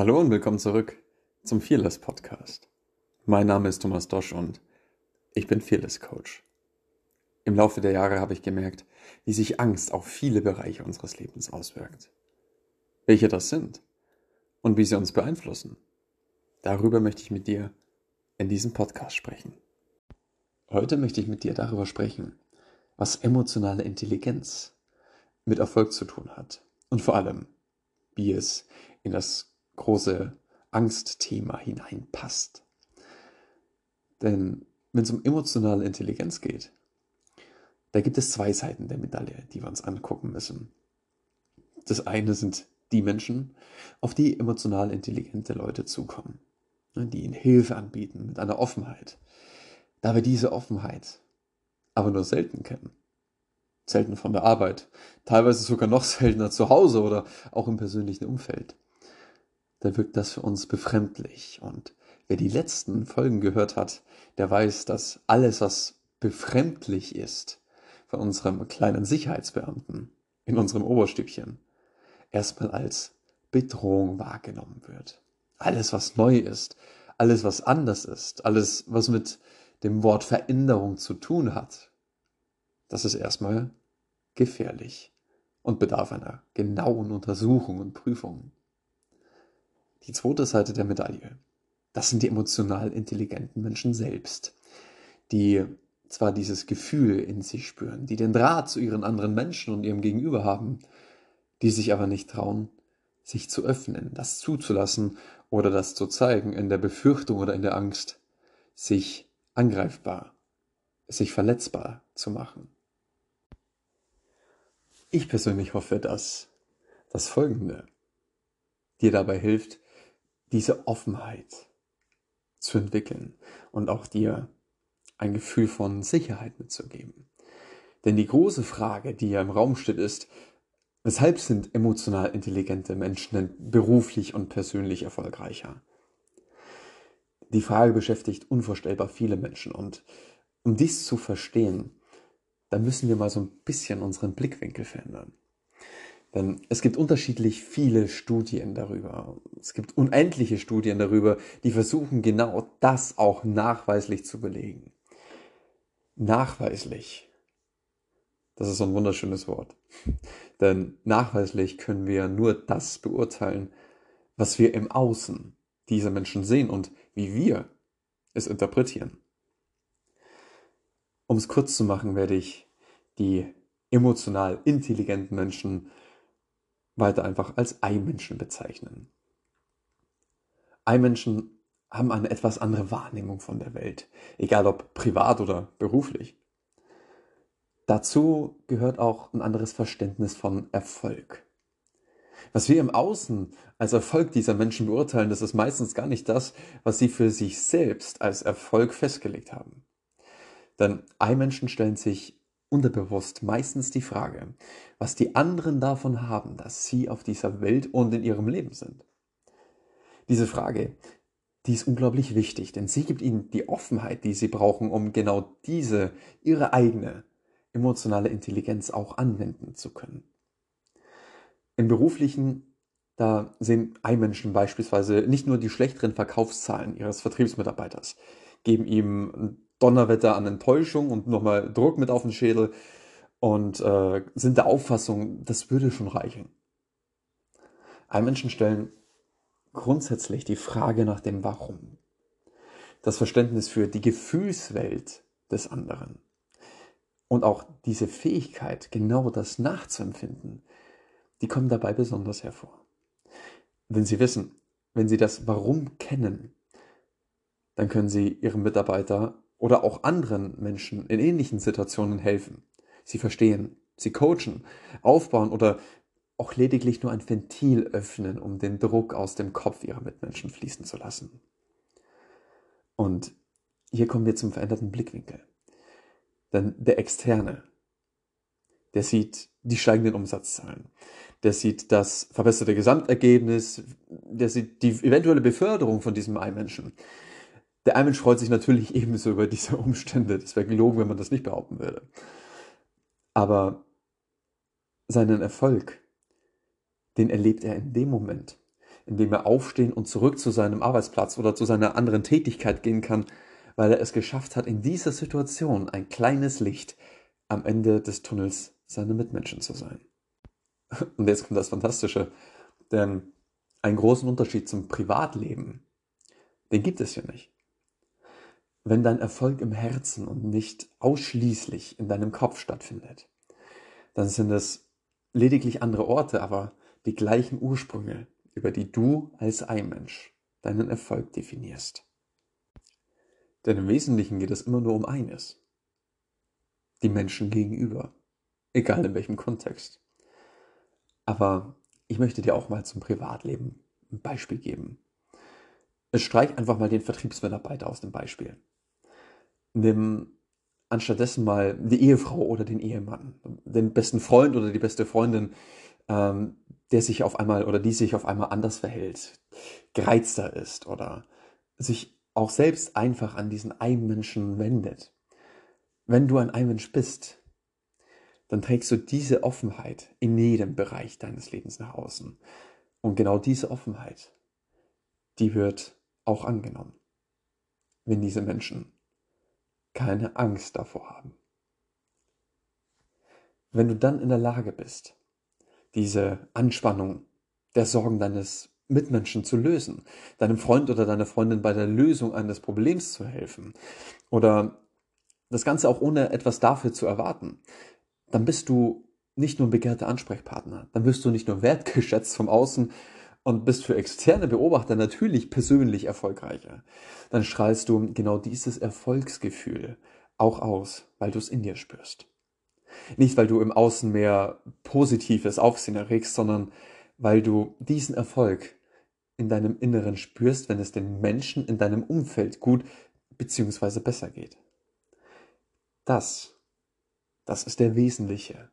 Hallo und willkommen zurück zum Fearless Podcast. Mein Name ist Thomas Dosch und ich bin Fearless Coach. Im Laufe der Jahre habe ich gemerkt, wie sich Angst auf viele Bereiche unseres Lebens auswirkt. Welche das sind und wie sie uns beeinflussen. Darüber möchte ich mit dir in diesem Podcast sprechen. Heute möchte ich mit dir darüber sprechen, was emotionale Intelligenz mit Erfolg zu tun hat und vor allem, wie es in das große Angstthema hineinpasst. Denn wenn es um emotionale Intelligenz geht, da gibt es zwei Seiten der Medaille, die wir uns angucken müssen. Das eine sind die Menschen, auf die emotional intelligente Leute zukommen, ne, die ihnen Hilfe anbieten mit einer Offenheit. Da wir diese Offenheit aber nur selten kennen, selten von der Arbeit, teilweise sogar noch seltener zu Hause oder auch im persönlichen Umfeld, da wirkt das für uns befremdlich. Und wer die letzten Folgen gehört hat, der weiß, dass alles, was befremdlich ist, von unserem kleinen Sicherheitsbeamten in unserem Oberstübchen, erstmal als Bedrohung wahrgenommen wird. Alles, was neu ist, alles, was anders ist, alles, was mit dem Wort Veränderung zu tun hat, das ist erstmal gefährlich und bedarf einer genauen Untersuchung und Prüfung. Die zweite Seite der Medaille, das sind die emotional intelligenten Menschen selbst, die zwar dieses Gefühl in sich spüren, die den Draht zu ihren anderen Menschen und ihrem Gegenüber haben, die sich aber nicht trauen, sich zu öffnen, das zuzulassen oder das zu zeigen, in der Befürchtung oder in der Angst, sich angreifbar, sich verletzbar zu machen. Ich persönlich hoffe, dass das Folgende dir dabei hilft, diese Offenheit zu entwickeln und auch dir ein Gefühl von Sicherheit mitzugeben. Denn die große Frage, die ja im Raum steht, ist, weshalb sind emotional intelligente Menschen denn beruflich und persönlich erfolgreicher? Die Frage beschäftigt unvorstellbar viele Menschen und um dies zu verstehen, da müssen wir mal so ein bisschen unseren Blickwinkel verändern. Denn es gibt unterschiedlich viele Studien darüber. Es gibt unendliche Studien darüber, die versuchen genau das auch nachweislich zu belegen. Nachweislich. Das ist so ein wunderschönes Wort. Denn nachweislich können wir nur das beurteilen, was wir im Außen dieser Menschen sehen und wie wir es interpretieren. Um es kurz zu machen, werde ich die emotional intelligenten Menschen weiter einfach als Eimenschen bezeichnen. Eimenschen haben eine etwas andere Wahrnehmung von der Welt, egal ob privat oder beruflich. Dazu gehört auch ein anderes Verständnis von Erfolg. Was wir im Außen als Erfolg dieser Menschen beurteilen, das ist meistens gar nicht das, was sie für sich selbst als Erfolg festgelegt haben. Denn Eimenschen stellen sich unterbewusst meistens die Frage, was die anderen davon haben, dass sie auf dieser Welt und in ihrem Leben sind. Diese Frage, die ist unglaublich wichtig, denn sie gibt ihnen die Offenheit, die sie brauchen, um genau diese, ihre eigene emotionale Intelligenz auch anwenden zu können. Im beruflichen, da sehen Einmenschen beispielsweise nicht nur die schlechteren Verkaufszahlen ihres Vertriebsmitarbeiters, geben ihm Donnerwetter an Enttäuschung und nochmal Druck mit auf den Schädel und äh, sind der Auffassung, das würde schon reichen. Ein Menschen stellen grundsätzlich die Frage nach dem Warum. Das Verständnis für die Gefühlswelt des anderen. Und auch diese Fähigkeit, genau das nachzuempfinden, die kommen dabei besonders hervor. Wenn Sie wissen, wenn Sie das Warum kennen, dann können Sie Ihrem Mitarbeiter oder auch anderen Menschen in ähnlichen Situationen helfen. Sie verstehen, sie coachen, aufbauen oder auch lediglich nur ein Ventil öffnen, um den Druck aus dem Kopf ihrer Mitmenschen fließen zu lassen. Und hier kommen wir zum veränderten Blickwinkel. Denn der Externe, der sieht die steigenden Umsatzzahlen, der sieht das verbesserte Gesamtergebnis, der sieht die eventuelle Beförderung von diesem Einmenschen, der Einmensch freut sich natürlich ebenso über diese Umstände. Das wäre gelogen, wenn man das nicht behaupten würde. Aber seinen Erfolg, den erlebt er in dem Moment, indem er aufstehen und zurück zu seinem Arbeitsplatz oder zu seiner anderen Tätigkeit gehen kann, weil er es geschafft hat, in dieser Situation ein kleines Licht am Ende des Tunnels seiner Mitmenschen zu sein. Und jetzt kommt das Fantastische, denn einen großen Unterschied zum Privatleben, den gibt es ja nicht. Wenn dein Erfolg im Herzen und nicht ausschließlich in deinem Kopf stattfindet, dann sind es lediglich andere Orte, aber die gleichen Ursprünge, über die du als Einmensch deinen Erfolg definierst. Denn im Wesentlichen geht es immer nur um eines. Die Menschen gegenüber. Egal in welchem Kontext. Aber ich möchte dir auch mal zum Privatleben ein Beispiel geben. Streich einfach mal den Vertriebsmitarbeiter aus dem Beispiel. Nimm anstattdessen mal die Ehefrau oder den Ehemann, den besten Freund oder die beste Freundin, ähm, der sich auf einmal oder die sich auf einmal anders verhält, gereizter ist oder sich auch selbst einfach an diesen Einmenschen wendet. Wenn du ein Einmensch bist, dann trägst du diese Offenheit in jedem Bereich deines Lebens nach außen. Und genau diese Offenheit, die wird auch angenommen, wenn diese Menschen keine Angst davor haben. Wenn du dann in der Lage bist, diese Anspannung der Sorgen deines Mitmenschen zu lösen, deinem Freund oder deiner Freundin bei der Lösung eines Problems zu helfen oder das Ganze auch ohne etwas dafür zu erwarten, dann bist du nicht nur ein begehrter Ansprechpartner, dann wirst du nicht nur wertgeschätzt vom Außen und bist für externe Beobachter natürlich persönlich erfolgreicher. Dann strahlst du genau dieses Erfolgsgefühl auch aus, weil du es in dir spürst. Nicht, weil du im Außen mehr positives Aufsehen erregst, sondern weil du diesen Erfolg in deinem Inneren spürst, wenn es den Menschen in deinem Umfeld gut bzw. besser geht. Das das ist der wesentliche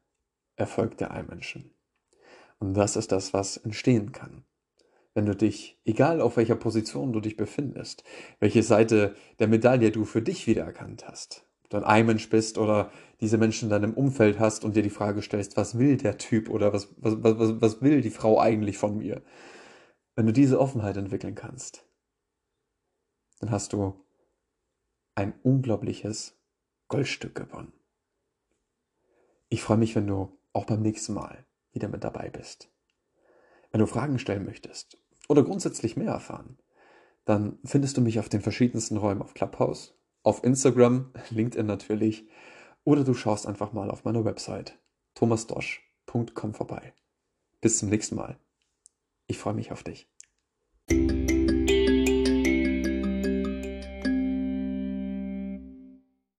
Erfolg der Einmenschen. Und das ist das, was entstehen kann. Wenn du dich, egal auf welcher Position du dich befindest, welche Seite der Medaille du für dich wiedererkannt hast, ob du ein Einmensch bist oder diese Menschen in deinem Umfeld hast und dir die Frage stellst, was will der Typ oder was, was, was, was will die Frau eigentlich von mir? Wenn du diese Offenheit entwickeln kannst, dann hast du ein unglaubliches Goldstück gewonnen. Ich freue mich, wenn du auch beim nächsten Mal wieder mit dabei bist. Wenn du Fragen stellen möchtest oder grundsätzlich mehr erfahren, dann findest du mich auf den verschiedensten Räumen auf Clubhouse, auf Instagram, LinkedIn natürlich, oder du schaust einfach mal auf meiner Website thomasdosch.com vorbei. Bis zum nächsten Mal. Ich freue mich auf dich.